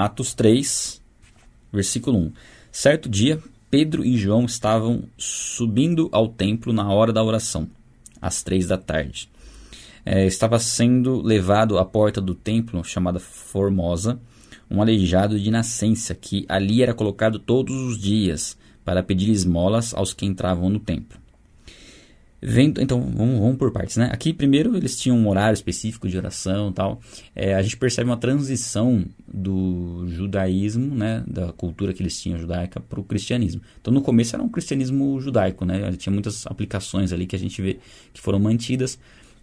Atos 3, versículo 1. Certo dia, Pedro e João estavam subindo ao templo na hora da oração, às três da tarde. É, estava sendo levado à porta do templo, chamada Formosa, um aleijado de nascença, que ali era colocado todos os dias para pedir esmolas aos que entravam no templo. Vendo, então, vamos, vamos, por partes, né? Aqui, primeiro, eles tinham um horário específico de oração tal. É, a gente percebe uma transição do judaísmo, né? Da cultura que eles tinham judaica para o cristianismo. Então, no começo era um cristianismo judaico, né? Tinha muitas aplicações ali que a gente vê que foram mantidas.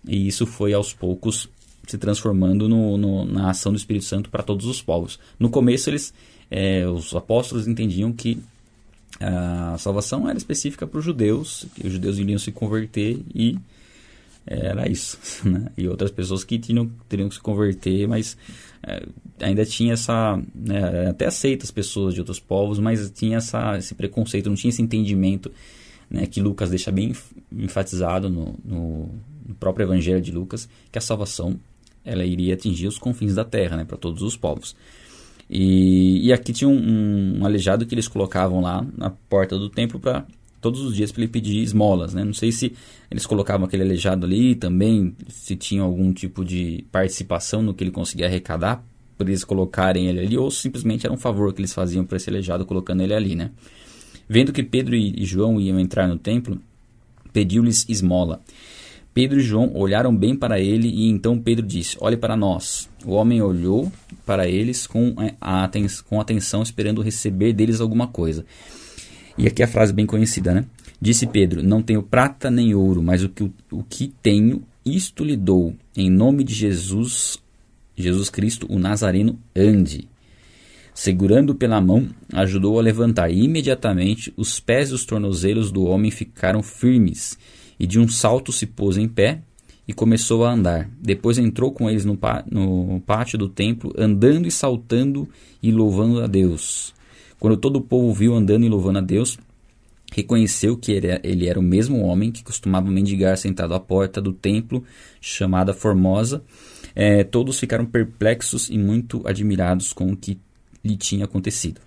E isso foi, aos poucos, se transformando no, no, na ação do Espírito Santo para todos os povos. No começo, eles, é, os apóstolos entendiam que a salvação era específica para os judeus, que os judeus iriam se converter e era isso. Né? E outras pessoas que tinham, teriam que se converter, mas é, ainda tinha essa. Né, até aceita as pessoas de outros povos, mas tinha essa, esse preconceito, não tinha esse entendimento né, que Lucas deixa bem enfatizado no, no, no, próprio Evangelho de Lucas, que a salvação ela iria atingir os confins da terra, né, para todos os povos. E, e aqui tinha um, um, aleijado que eles colocavam lá na porta do templo para todos os dias para ele pedir esmolas, né? Não sei se eles colocavam aquele aleijado ali também, se tinha algum tipo de participação no que ele conseguia arrecadar por eles colocarem ele ali, ou simplesmente era um favor que eles faziam para esse aleijado colocando ele ali, né? Vendo que Pedro e, e João iam entrar no templo, pediu-lhes esmola. Pedro e João olharam bem para ele e então Pedro disse: Olhe para nós. O homem olhou para eles com, aten com atenção, esperando receber deles alguma coisa. E aqui a frase bem conhecida, né? Disse Pedro: Não tenho prata nem ouro, mas o que, o que tenho, isto lhe dou. Em nome de Jesus, Jesus Cristo, o Nazareno, ande. Segurando pela mão, ajudou a levantar. E imediatamente os pés e os tornozelos do homem ficaram firmes e de um salto se pôs em pé e começou a andar. Depois entrou com eles no, no pátio do templo, andando e saltando e louvando a Deus. Quando todo o povo viu andando e louvando a Deus, reconheceu que ele era o mesmo homem que costumava mendigar sentado à porta do templo, chamada Formosa. É, todos ficaram perplexos e muito admirados com o que lhe tinha acontecido.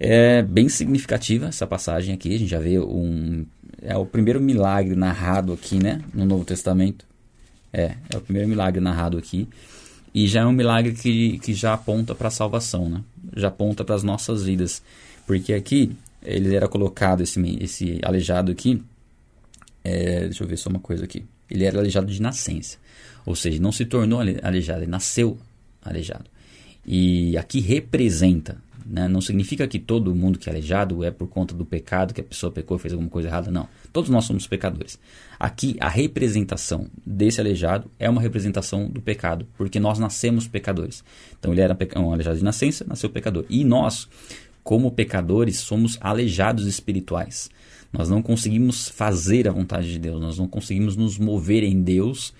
É bem significativa essa passagem aqui. A gente já vê um. É o primeiro milagre narrado aqui, né? No Novo Testamento. É, é o primeiro milagre narrado aqui. E já é um milagre que, que já aponta para a salvação, né? Já aponta para as nossas vidas. Porque aqui, ele era colocado, esse, esse aleijado aqui. É, deixa eu ver só uma coisa aqui. Ele era aleijado de nascença. Ou seja, não se tornou aleijado, ele nasceu aleijado. E aqui representa né? Não significa que todo mundo que é aleijado é por conta do pecado, que a pessoa pecou e fez alguma coisa errada, não. Todos nós somos pecadores. Aqui, a representação desse aleijado é uma representação do pecado, porque nós nascemos pecadores. Então, ele era um aleijado de nascença, nasceu pecador. E nós, como pecadores, somos aleijados espirituais. Nós não conseguimos fazer a vontade de Deus, nós não conseguimos nos mover em Deus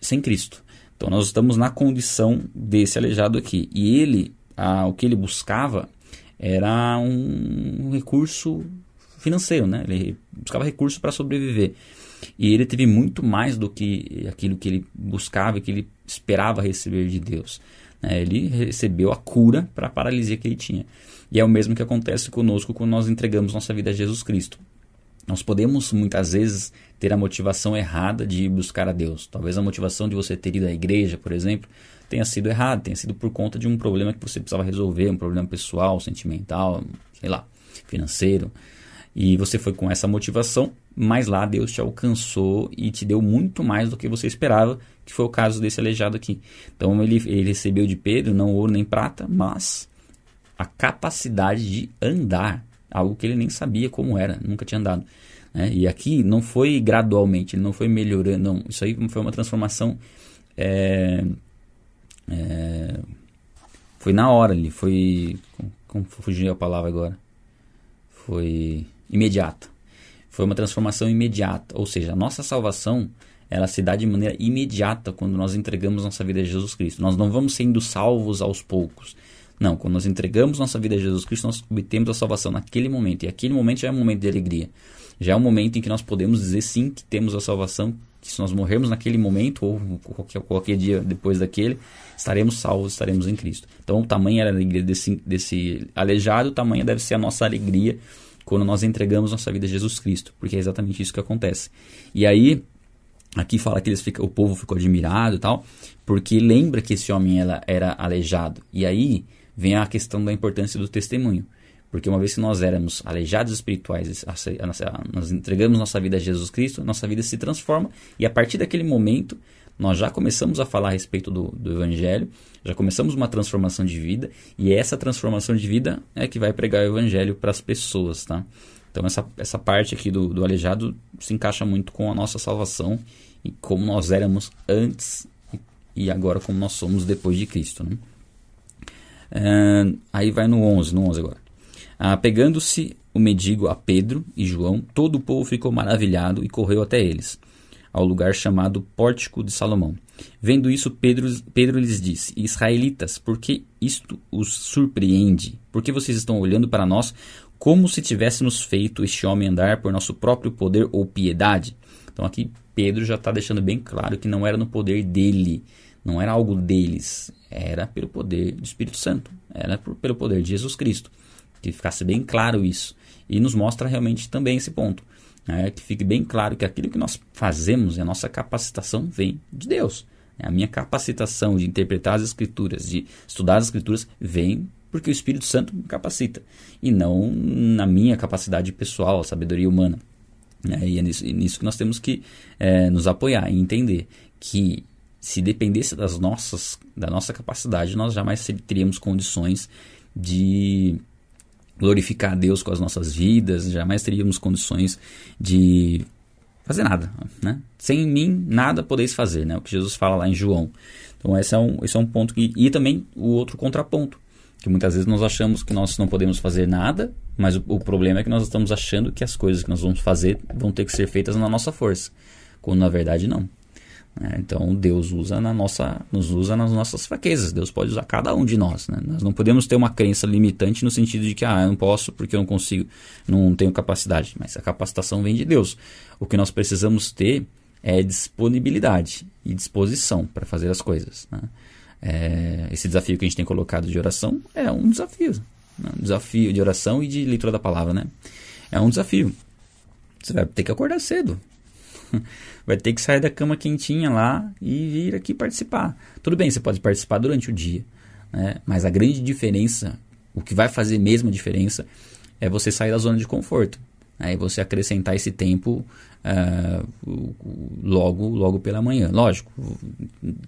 sem Cristo. Então nós estamos na condição desse aleijado aqui. E ele a, o que ele buscava era um, um recurso financeiro, né? Ele buscava recurso para sobreviver. E ele teve muito mais do que aquilo que ele buscava e que ele esperava receber de Deus. Né? Ele recebeu a cura para a paralisia que ele tinha. E é o mesmo que acontece conosco quando nós entregamos nossa vida a Jesus Cristo. Nós podemos muitas vezes ter a motivação errada de buscar a Deus. Talvez a motivação de você ter ido à igreja, por exemplo, tenha sido errado, tenha sido por conta de um problema que você precisava resolver, um problema pessoal, sentimental, sei lá, financeiro. E você foi com essa motivação, mas lá Deus te alcançou e te deu muito mais do que você esperava, que foi o caso desse aleijado aqui. Então ele, ele recebeu de Pedro não ouro nem prata, mas a capacidade de andar, algo que ele nem sabia como era, nunca tinha andado. Né? E aqui não foi gradualmente, não foi melhorando, não. Isso aí foi uma transformação é, é, foi na hora ali, foi. Como fugiu a palavra agora? Foi imediata. Foi uma transformação imediata. Ou seja, a nossa salvação ela se dá de maneira imediata quando nós entregamos nossa vida a Jesus Cristo. Nós não vamos sendo salvos aos poucos. Não, quando nós entregamos nossa vida a Jesus Cristo, nós obtemos a salvação naquele momento. E aquele momento já é um momento de alegria. Já é um momento em que nós podemos dizer sim que temos a salvação que se nós morrermos naquele momento, ou qualquer, qualquer dia depois daquele, estaremos salvos, estaremos em Cristo. Então, o tamanho era a alegria desse, desse aleijado, o tamanho deve ser a nossa alegria quando nós entregamos nossa vida a Jesus Cristo, porque é exatamente isso que acontece. E aí, aqui fala que eles fica, o povo ficou admirado e tal, porque lembra que esse homem ela, era aleijado. E aí vem a questão da importância do testemunho. Porque uma vez que nós éramos aleijados espirituais, nós entregamos nossa vida a Jesus Cristo, nossa vida se transforma e a partir daquele momento nós já começamos a falar a respeito do, do Evangelho, já começamos uma transformação de vida e essa transformação de vida é que vai pregar o Evangelho para as pessoas, tá? Então essa, essa parte aqui do, do aleijado se encaixa muito com a nossa salvação e como nós éramos antes e agora como nós somos depois de Cristo, né? É, aí vai no 11, no 11 agora. Ah, Pegando-se o mendigo a Pedro e João, todo o povo ficou maravilhado e correu até eles ao lugar chamado Pórtico de Salomão. Vendo isso, Pedro, Pedro lhes disse: Israelitas, por que isto os surpreende? Por que vocês estão olhando para nós como se tivéssemos feito este homem andar por nosso próprio poder ou piedade? Então aqui Pedro já está deixando bem claro que não era no poder dele, não era algo deles, era pelo poder do Espírito Santo, era por, pelo poder de Jesus Cristo. Que ficasse bem claro isso. E nos mostra realmente também esse ponto. Né? Que fique bem claro que aquilo que nós fazemos, a nossa capacitação vem de Deus. A minha capacitação de interpretar as Escrituras, de estudar as Escrituras, vem porque o Espírito Santo me capacita. E não na minha capacidade pessoal, sabedoria humana. Né? E é nisso, é nisso, que nós temos que é, nos apoiar e entender que se dependesse das nossas, da nossa capacidade, nós jamais teríamos condições de glorificar a Deus com as nossas vidas, jamais teríamos condições de fazer nada, né? Sem mim nada podeis fazer, né? O que Jesus fala lá em João. Então esse é um, esse é um ponto que e também o outro contraponto, que muitas vezes nós achamos que nós não podemos fazer nada, mas o, o problema é que nós estamos achando que as coisas que nós vamos fazer vão ter que ser feitas na nossa força, quando na verdade não. Né? Então Deus usa na nossa, nos usa nas nossas fraquezas. Deus pode usar cada um de nós. Né? Nós não podemos ter uma crença limitante no sentido de que ah, eu não posso porque eu não consigo, não tenho capacidade. Mas a capacitação vem de Deus. O que nós precisamos ter é disponibilidade e disposição para fazer as coisas. Né? É, esse desafio que a gente tem colocado de oração é um desafio. Né? Um desafio de oração e de leitura da palavra. Né? É um desafio. Você vai ter que acordar cedo. vai ter que sair da cama quentinha lá e vir aqui participar. Tudo bem, você pode participar durante o dia, né? mas a grande diferença, o que vai fazer mesmo a diferença, é você sair da zona de conforto. Aí né? você acrescentar esse tempo uh, logo logo pela manhã. Lógico.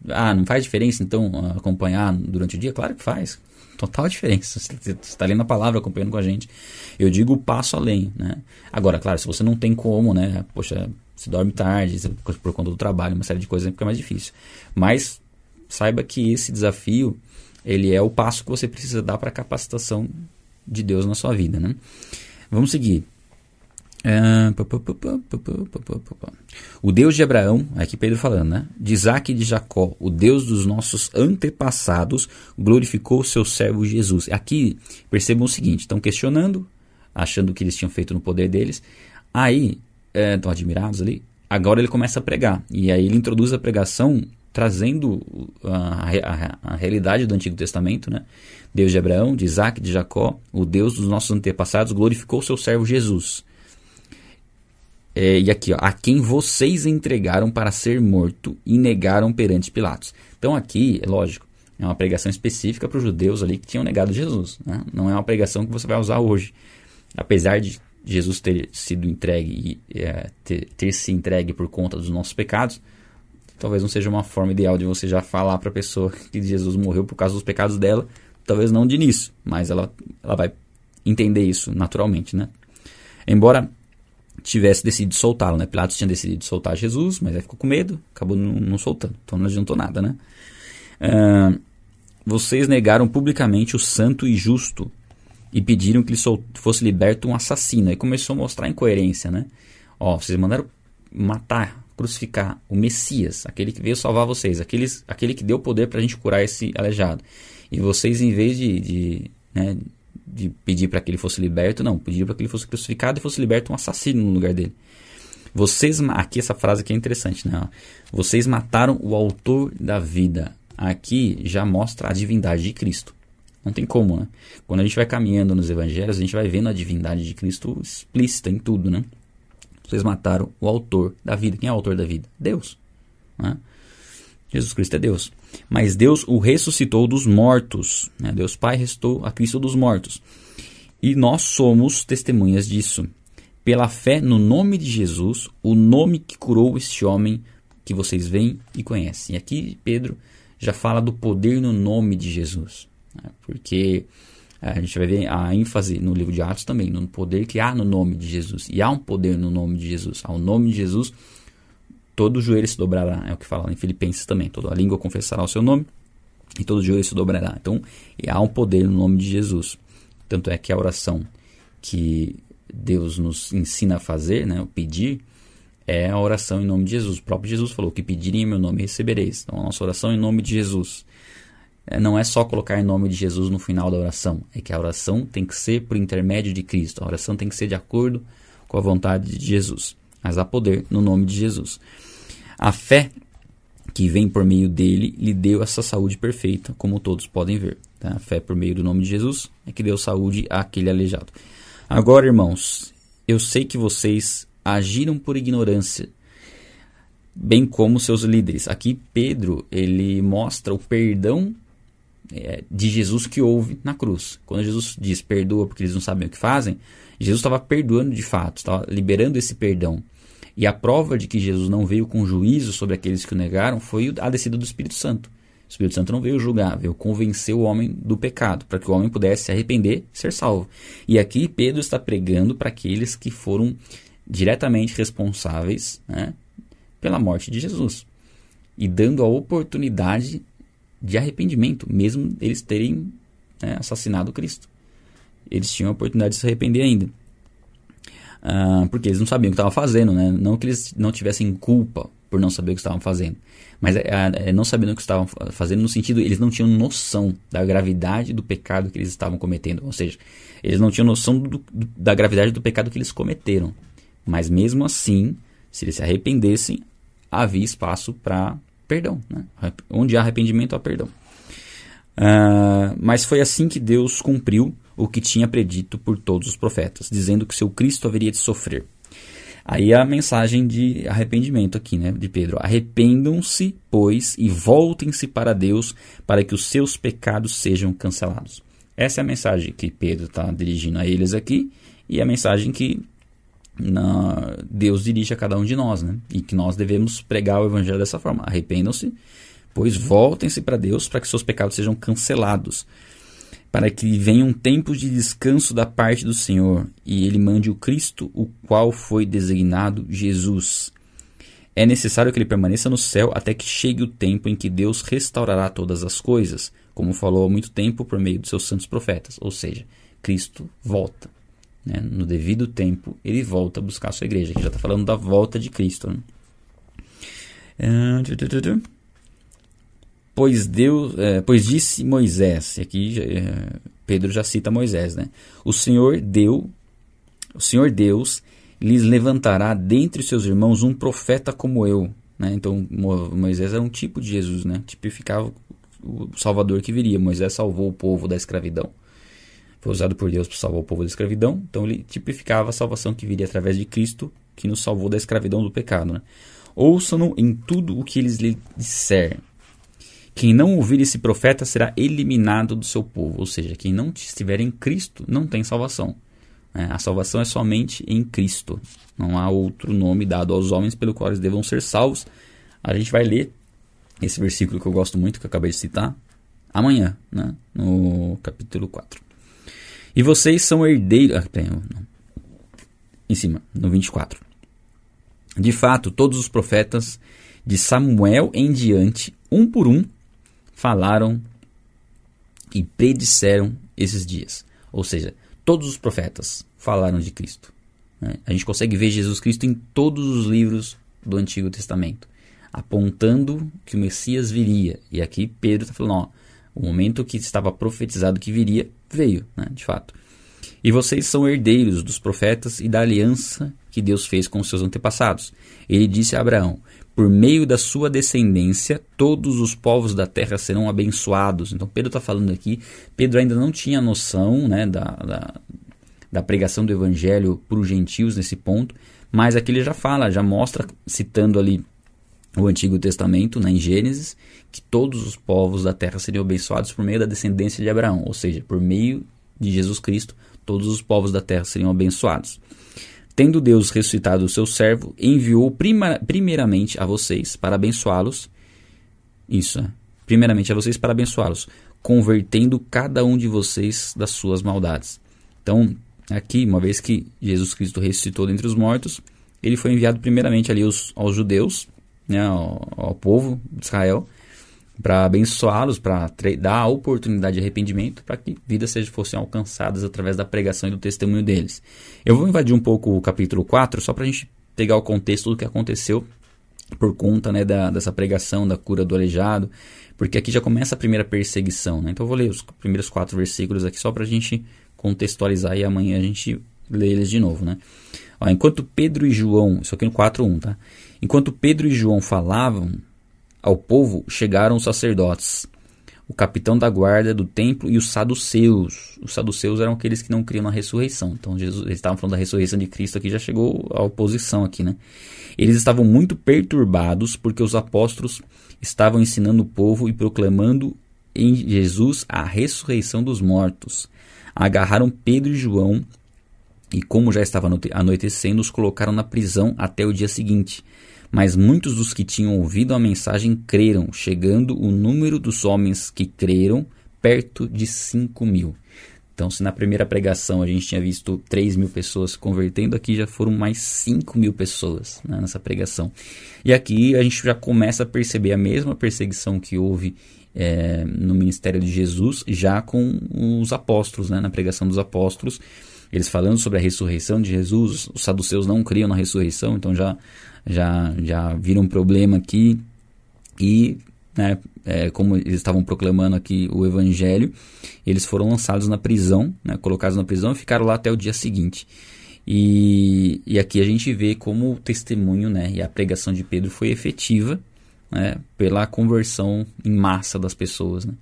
Ah, não faz diferença então acompanhar durante o dia? Claro que faz. Total diferença. Você está lendo a palavra, acompanhando com a gente. Eu digo passo além, né? Agora, claro, se você não tem como, né? Poxa, você dorme tarde, por conta do trabalho, uma série de coisas fica mais difícil. Mas saiba que esse desafio, ele é o passo que você precisa dar para a capacitação de Deus na sua vida, né? Vamos seguir. O Deus de Abraão, aqui Pedro falando, né? De Isaac e de Jacó, o Deus dos nossos antepassados, glorificou o seu servo Jesus. Aqui percebam o seguinte: estão questionando, achando que eles tinham feito no poder deles. Aí estão é, admirados ali. Agora ele começa a pregar. E aí ele introduz a pregação trazendo a, a, a, realidade do Antigo Testamento, né? Deus de Abraão, de Isaac, de Jacó, o Deus dos nossos antepassados, glorificou seu servo Jesus. É, e aqui, ó, a quem vocês entregaram para ser morto e negaram perante Pilatos. Então aqui, é lógico, é uma pregação específica para os judeus ali que tinham negado Jesus. Né? Não é uma pregação que você vai usar hoje. Apesar de Jesus ter sido entregue e é, ter, ter, se entregue por conta dos nossos pecados, talvez não seja uma forma ideal de você já falar para a pessoa que Jesus morreu por causa dos pecados dela, talvez não de início, mas ela, ela vai entender isso naturalmente, né? Embora tivesse decidido soltá-lo, né? Pilatos tinha decidido soltar Jesus, mas aí ficou com medo, acabou não, não soltando, então não adiantou nada, né? Uh, vocês negaram publicamente o santo e justo e pediram que lhe fosse liberto um assassino. Aí começou a mostrar incoerência, né? Ó, vocês mandaram matar, crucificar o Messias, aquele que veio salvar vocês, aqueles, aquele que deu poder para a gente curar esse aleijado. E vocês, em vez de, de, né, de pedir para que ele fosse liberto, não, pediram para que ele fosse crucificado e fosse liberto um assassino no lugar dele. Vocês, aqui essa frase aqui é interessante, né? Vocês mataram o autor da vida. Aqui já mostra a divindade de Cristo. Não tem como, né? Quando a gente vai caminhando nos evangelhos, a gente vai vendo a divindade de Cristo explícita em tudo, né? Vocês mataram o autor da vida. Quem é o autor da vida? Deus. Né? Jesus Cristo é Deus. Mas Deus o ressuscitou dos mortos. Né? Deus Pai ressuscitou a Cristo dos mortos. E nós somos testemunhas disso. Pela fé no nome de Jesus, o nome que curou este homem que vocês veem e conhecem. E aqui Pedro já fala do poder no nome de Jesus. Né? Porque a gente vai ver a ênfase no livro de Atos também, no poder que há no nome de Jesus. E há um poder no nome de Jesus. Ao nome de Jesus, todo joelho se dobrará. É o que fala em Filipenses também. Toda a língua confessará o seu nome e todo joelho se dobrará. Então, há um poder no nome de Jesus. Tanto é que a oração que Deus nos ensina a fazer, né, o pedir, é a oração em nome de Jesus. O próprio Jesus falou que pedirem em meu nome recebereis. Então, a nossa oração em nome de Jesus. É, não é só colocar em nome de Jesus no final da oração. É que a oração tem que ser por intermédio de Cristo. A oração tem que ser de acordo com a vontade de Jesus. Mas há poder no nome de Jesus. A fé que vem por meio dele lhe deu essa saúde perfeita, como todos podem ver. Tá? A fé por meio do nome de Jesus é que deu saúde àquele aleijado. Agora, irmãos, eu sei que vocês agiram por ignorância, bem como seus líderes. Aqui Pedro ele mostra o perdão é, de Jesus que houve na cruz. Quando Jesus diz perdoa porque eles não sabem o que fazem, Jesus estava perdoando de fato, estava liberando esse perdão. E a prova de que Jesus não veio com juízo sobre aqueles que o negaram foi a descida do Espírito Santo. O Espírito Santo não veio julgar, veio convencer o homem do pecado, para que o homem pudesse se arrepender e ser salvo. E aqui Pedro está pregando para aqueles que foram diretamente responsáveis né, pela morte de Jesus e dando a oportunidade de arrependimento, mesmo eles terem né, assassinado Cristo. Eles tinham a oportunidade de se arrepender ainda. Ah, porque eles não sabiam o que estavam fazendo, né? Não que eles não tivessem culpa por não saber o que estavam fazendo, mas é, não sabendo o que estavam fazendo no sentido eles não tinham noção da gravidade do pecado que eles estavam cometendo, ou seja, eles não tinham noção do, do, da gravidade do pecado que eles cometeram. Mas mesmo assim, se eles se arrependessem, havia espaço para perdão. Né? Onde há arrependimento, há perdão. Uh, mas foi assim que Deus cumpriu o que tinha predito por todos os profetas, dizendo que seu Cristo haveria de sofrer. Aí a mensagem de arrependimento aqui, né, de Pedro. Arrependam-se, pois, e voltem-se para Deus, para que os seus pecados sejam cancelados. Essa é a mensagem que Pedro está dirigindo a eles aqui, e a mensagem que na, Deus dirige a cada um de nós, né? E que nós devemos pregar o evangelho dessa forma. Arrependam-se, pois voltem-se para Deus para que seus pecados sejam cancelados, para que venham tempos de descanso da parte do Senhor e ele mande o Cristo, o qual foi designado Jesus. É necessário que ele permaneça no céu até que chegue o tempo em que Deus restaurará todas as coisas, como falou há muito tempo por meio dos seus santos profetas, ou seja, Cristo volta né, no devido tempo, ele volta a buscar a sua igreja. Aqui já está falando da volta de Cristo. Né? Ah, pois Deus, é, pois disse Moisés, aqui é, Pedro já cita Moisés, né? O Senhor deu, o Senhor Deus lhes levantará dentre seus irmãos um profeta como eu, né? Então Moisés era um tipo de Jesus, né? Tipificava o Salvador que viria. Moisés salvou o povo da escravidão foi usado por Deus para salvar o povo da escravidão. Então ele tipificava a salvação que viria através de Cristo, que nos salvou da escravidão do pecado. Né? Ouçam-no em tudo o que eles lhe disserem. Quem não ouvir esse profeta será eliminado do seu povo. Ou seja, quem não estiver em Cristo não tem salvação. É, a salvação é somente em Cristo. Não há outro nome dado aos homens pelo qual eles devam ser salvos. A gente vai ler esse versículo que eu gosto muito, que eu acabei de citar, amanhã, né? no capítulo 4. E vocês são herdeiros. Ah, em cima, no 24. De fato, todos os profetas de Samuel em diante, um por um, falaram e predisseram esses dias. Ou seja, todos os profetas falaram de Cristo. Né? A gente consegue ver Jesus Cristo em todos os livros do Antigo Testamento, apontando que o Messias viria. E aqui Pedro está falando: ó, o momento que estava profetizado que viria veio, né, de fato. E vocês são herdeiros dos profetas e da aliança que Deus fez com seus antepassados. Ele disse a Abraão: Por meio da sua descendência, todos os povos da terra serão abençoados. Então, Pedro está falando aqui. Pedro ainda não tinha noção né, da, da, da pregação do evangelho para os gentios nesse ponto, mas aqui ele já fala, já mostra, citando ali o Antigo Testamento, né, em Gênesis, que todos os povos da terra seriam abençoados por meio da descendência de Abraão, ou seja, por meio de Jesus Cristo, todos os povos da terra seriam abençoados. Tendo Deus ressuscitado o seu servo, enviou prima, primeiramente a vocês para abençoá-los. Isso, é. Primeiramente a vocês para abençoá-los, convertendo cada um de vocês das suas maldades. Então, aqui, uma vez que Jesus Cristo ressuscitou dentre os mortos, ele foi enviado primeiramente ali aos, aos judeus, né, ao, ao povo de Israel, para abençoá-los, para dar a oportunidade de arrependimento, para que vidas sejam, fossem alcançadas através da pregação e do testemunho deles. Eu vou invadir um pouco o capítulo 4, só para a gente pegar o contexto do que aconteceu por conta né, da, dessa pregação, da cura do aleijado, porque aqui já começa a primeira perseguição. Né? Então eu vou ler os primeiros quatro versículos aqui só para a gente contextualizar e amanhã a gente lê eles de novo. Né? Ó, enquanto Pedro e João, isso aqui no 4.1, tá? Enquanto Pedro e João falavam ao povo, chegaram os sacerdotes, o capitão da guarda do templo e os saduceus. Os saduceus eram aqueles que não criam na ressurreição. Então, Jesus, eles estavam falando da ressurreição de Cristo aqui, já chegou a oposição aqui, né? Eles estavam muito perturbados porque os apóstolos estavam ensinando o povo e proclamando em Jesus a ressurreição dos mortos. Agarraram Pedro e João e, como já estava anoitecendo, os colocaram na prisão até o dia seguinte. Mas muitos dos que tinham ouvido a mensagem creram, chegando o número dos homens que creram perto de 5 mil. Então, se na primeira pregação a gente tinha visto 3 mil pessoas se convertendo, aqui já foram mais 5 mil pessoas né, nessa pregação. E aqui a gente já começa a perceber a mesma perseguição que houve é, no ministério de Jesus, já com os apóstolos, né, na pregação dos apóstolos. Eles falando sobre a ressurreição de Jesus, os saduceus não criam na ressurreição, então já já, já viram um problema aqui e, né, é, como eles estavam proclamando aqui o evangelho, eles foram lançados na prisão, né, colocados na prisão e ficaram lá até o dia seguinte. E, e aqui a gente vê como o testemunho né, e a pregação de Pedro foi efetiva né, pela conversão em massa das pessoas. Né?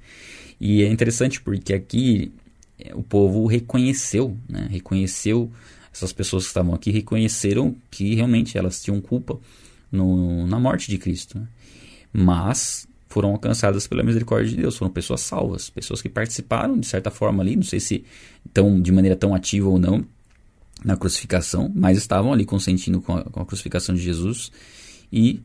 E é interessante porque aqui o povo reconheceu, né, reconheceu essas pessoas que estavam aqui reconheceram que realmente elas tinham culpa no, na morte de Cristo. Né? Mas foram alcançadas pela misericórdia de Deus, foram pessoas salvas, pessoas que participaram de certa forma ali, não sei se tão, de maneira tão ativa ou não na crucificação, mas estavam ali consentindo com a, com a crucificação de Jesus e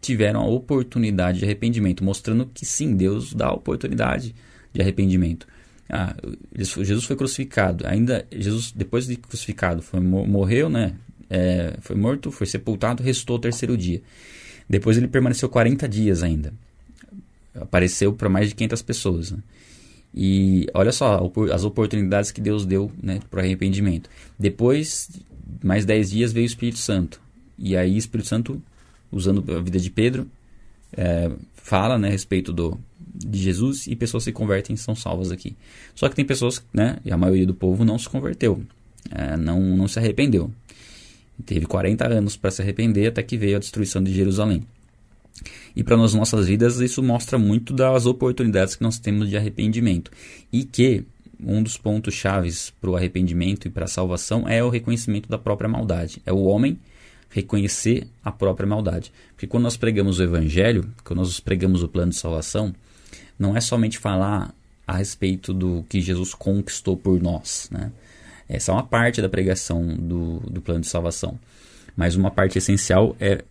tiveram a oportunidade de arrependimento, mostrando que sim, Deus dá a oportunidade de arrependimento. Ah, Jesus foi crucificado. Ainda Jesus depois de crucificado foi morreu, né? É, foi morto, foi sepultado, restou o terceiro dia. Depois ele permaneceu 40 dias ainda. Apareceu para mais de 500 pessoas. Né? E olha só as oportunidades que Deus deu né, para o arrependimento. Depois, mais 10 dias, veio o Espírito Santo. E aí Espírito Santo, usando a vida de Pedro, é, fala né, a respeito do, de Jesus e pessoas se convertem e são salvas aqui. Só que tem pessoas, né, e a maioria do povo não se converteu, é, não, não se arrependeu. Teve 40 anos para se arrepender até que veio a destruição de Jerusalém. E para as nossas vidas, isso mostra muito das oportunidades que nós temos de arrependimento. E que um dos pontos chaves para o arrependimento e para a salvação é o reconhecimento da própria maldade. É o homem reconhecer a própria maldade. Porque quando nós pregamos o evangelho, quando nós pregamos o plano de salvação, não é somente falar a respeito do que Jesus conquistou por nós. Né? Essa é uma parte da pregação do, do plano de salvação. Mas uma parte essencial é,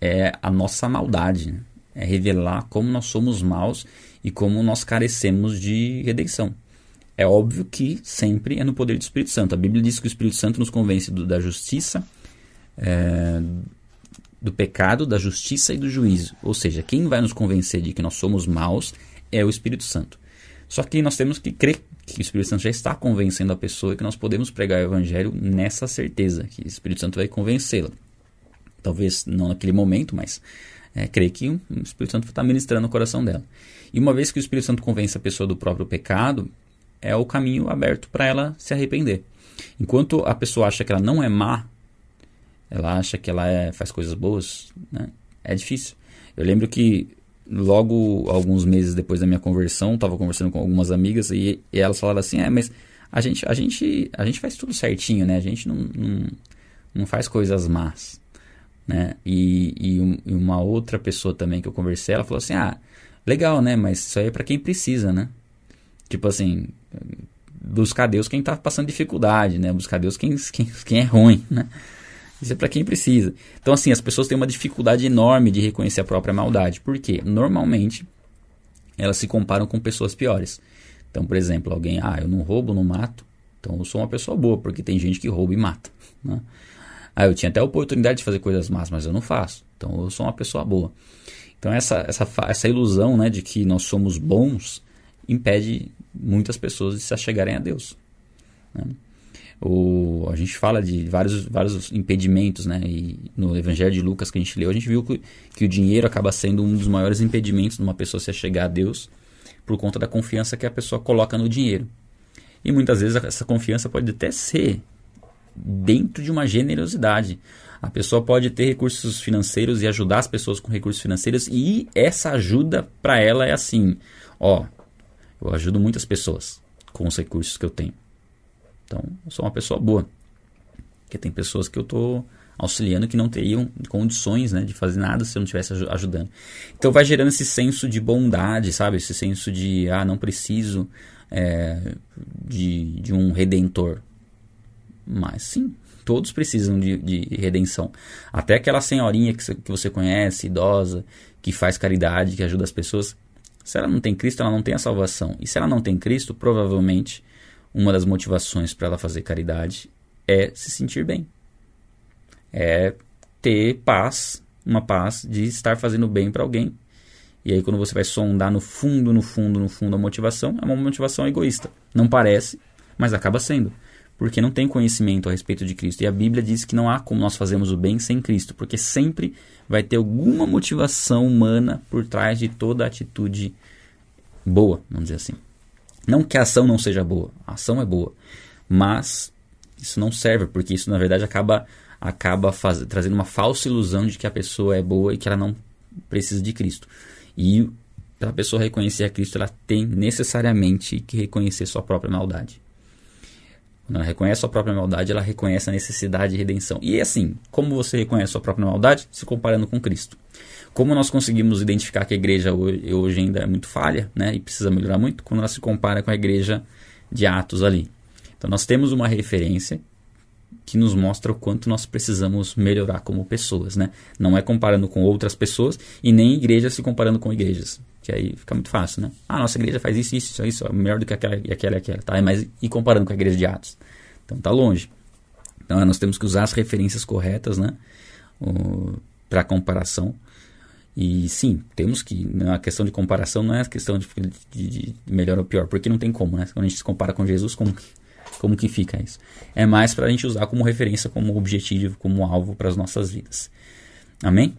é a nossa maldade. Né? É revelar como nós somos maus e como nós carecemos de redenção. É óbvio que sempre é no poder do Espírito Santo. A Bíblia diz que o Espírito Santo nos convence do, da justiça, é, do pecado, da justiça e do juízo. Ou seja, quem vai nos convencer de que nós somos maus é o Espírito Santo. Só que nós temos que crer que o Espírito Santo já está convencendo a pessoa e que nós podemos pregar o Evangelho nessa certeza, que o Espírito Santo vai convencê-la. Talvez não naquele momento, mas é, crer que o Espírito Santo está ministrando o coração dela. E uma vez que o Espírito Santo convence a pessoa do próprio pecado, é o caminho aberto para ela se arrepender. Enquanto a pessoa acha que ela não é má, ela acha que ela é, faz coisas boas, né? É difícil. Eu lembro que logo alguns meses depois da minha conversão, estava conversando com algumas amigas e, e, elas falavam assim: "É, mas a gente, a gente, a gente faz tudo certinho, né? A gente não, não, não faz coisas más." Né? E, e, um, e uma outra pessoa também que eu conversei, ela falou assim: "Ah, legal, né? Mas isso aí é para quem precisa, né?" Tipo assim, buscar Deus quem está passando dificuldade, né? Buscar Deus quem, quem, quem é ruim, né? Isso é para quem precisa. Então, assim, as pessoas têm uma dificuldade enorme de reconhecer a própria maldade. Por quê? Normalmente, elas se comparam com pessoas piores. Então, por exemplo, alguém, ah, eu não roubo, não mato, então eu sou uma pessoa boa, porque tem gente que rouba e mata. Né? Ah, eu tinha até a oportunidade de fazer coisas más, mas eu não faço, então eu sou uma pessoa boa. Então, essa, essa, essa ilusão né, de que nós somos bons impede muitas pessoas de se achegarem a Deus. Né? O, a gente fala de vários, vários impedimentos, né? E no Evangelho de Lucas que a gente leu, a gente viu que, que o dinheiro acaba sendo um dos maiores impedimentos de uma pessoa se achegar a Deus por conta da confiança que a pessoa coloca no dinheiro. E muitas vezes essa confiança pode até ser dentro de uma generosidade. A pessoa pode ter recursos financeiros e ajudar as pessoas com recursos financeiros e essa ajuda para ela é assim, ó, eu ajudo muitas pessoas com os recursos que eu tenho. Então, eu sou uma pessoa boa. Porque tem pessoas que eu estou auxiliando que não teriam condições né, de fazer nada se eu não estivesse ajudando. Então vai gerando esse senso de bondade, sabe? Esse senso de, ah, não preciso é, de, de um redentor. Mas sim, todos precisam de, de redenção. Até aquela senhorinha que, que você conhece, idosa, que faz caridade, que ajuda as pessoas. Se ela não tem Cristo, ela não tem a salvação. E se ela não tem Cristo, provavelmente uma das motivações para ela fazer caridade é se sentir bem. É ter paz, uma paz de estar fazendo bem para alguém. E aí quando você vai sondar no fundo, no fundo, no fundo a motivação, é uma motivação egoísta. Não parece, mas acaba sendo. Porque não tem conhecimento a respeito de Cristo. E a Bíblia diz que não há como nós fazermos o bem sem Cristo, porque sempre vai ter alguma motivação humana por trás de toda atitude boa, vamos dizer assim. Não que a ação não seja boa, a ação é boa, mas isso não serve, porque isso na verdade acaba, acaba faz, trazendo uma falsa ilusão de que a pessoa é boa e que ela não precisa de Cristo. E para a pessoa reconhecer a Cristo, ela tem necessariamente que reconhecer sua própria maldade. Quando ela reconhece sua própria maldade, ela reconhece a necessidade de redenção. E assim, como você reconhece sua própria maldade? Se comparando com Cristo. Como nós conseguimos identificar que a igreja hoje, hoje ainda é muito falha, né, e precisa melhorar muito, quando ela se compara com a igreja de Atos ali. Então nós temos uma referência que nos mostra o quanto nós precisamos melhorar como pessoas, né? Não é comparando com outras pessoas e nem igrejas se comparando com igrejas, que aí fica muito fácil, né? Ah, nossa igreja faz isso, isso, isso, é melhor do que aquela e aquela e aquela, tá? Mas e comparando com a igreja de Atos? Então tá longe. Então nós temos que usar as referências corretas, né? Para comparação e sim, temos que. A questão de comparação não é a questão de, de, de, melhor ou pior, porque não tem como, né? Quando a gente se compara com Jesus, como, como que fica isso? É mais para a gente usar como referência, como objetivo, como alvo para as nossas vidas. Amém?